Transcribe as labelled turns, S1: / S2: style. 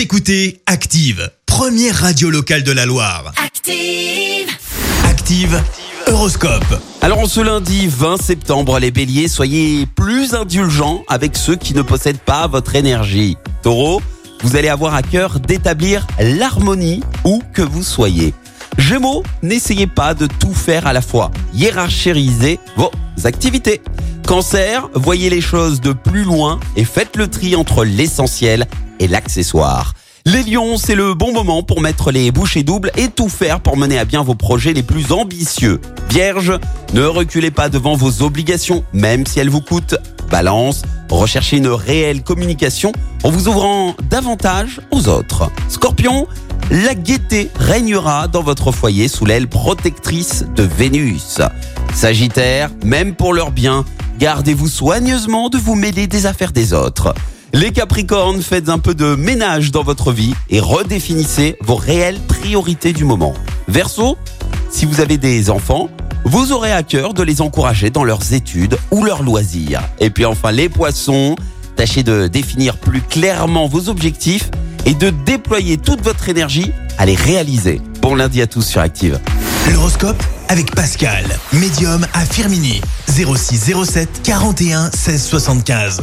S1: Vous écoutez Active, première radio locale de la Loire.
S2: Active.
S1: Active, Horoscope.
S3: Alors en ce lundi 20 septembre, les béliers, soyez plus indulgents avec ceux qui ne possèdent pas votre énergie. Taureau, vous allez avoir à cœur d'établir l'harmonie où que vous soyez. Gémeaux, n'essayez pas de tout faire à la fois. Hiérarchisez vos activités. Cancer, voyez les choses de plus loin et faites le tri entre l'essentiel et l'accessoire. Les lions, c'est le bon moment pour mettre les bouchées doubles et tout faire pour mener à bien vos projets les plus ambitieux. Vierge, ne reculez pas devant vos obligations, même si elles vous coûtent. Balance, recherchez une réelle communication en vous ouvrant davantage aux autres. Scorpion, la gaieté régnera dans votre foyer sous l'aile protectrice de Vénus. Sagittaire, même pour leur bien, gardez-vous soigneusement de vous mêler des affaires des autres. Les Capricornes, faites un peu de ménage dans votre vie et redéfinissez vos réelles priorités du moment. Verseau, si vous avez des enfants, vous aurez à cœur de les encourager dans leurs études ou leurs loisirs. Et puis enfin les poissons, tâchez de définir plus clairement vos objectifs et de déployer toute votre énergie à les réaliser. Bon lundi à tous sur Active.
S1: L'horoscope avec Pascal, médium à Firmini. 06 07 41 16 75.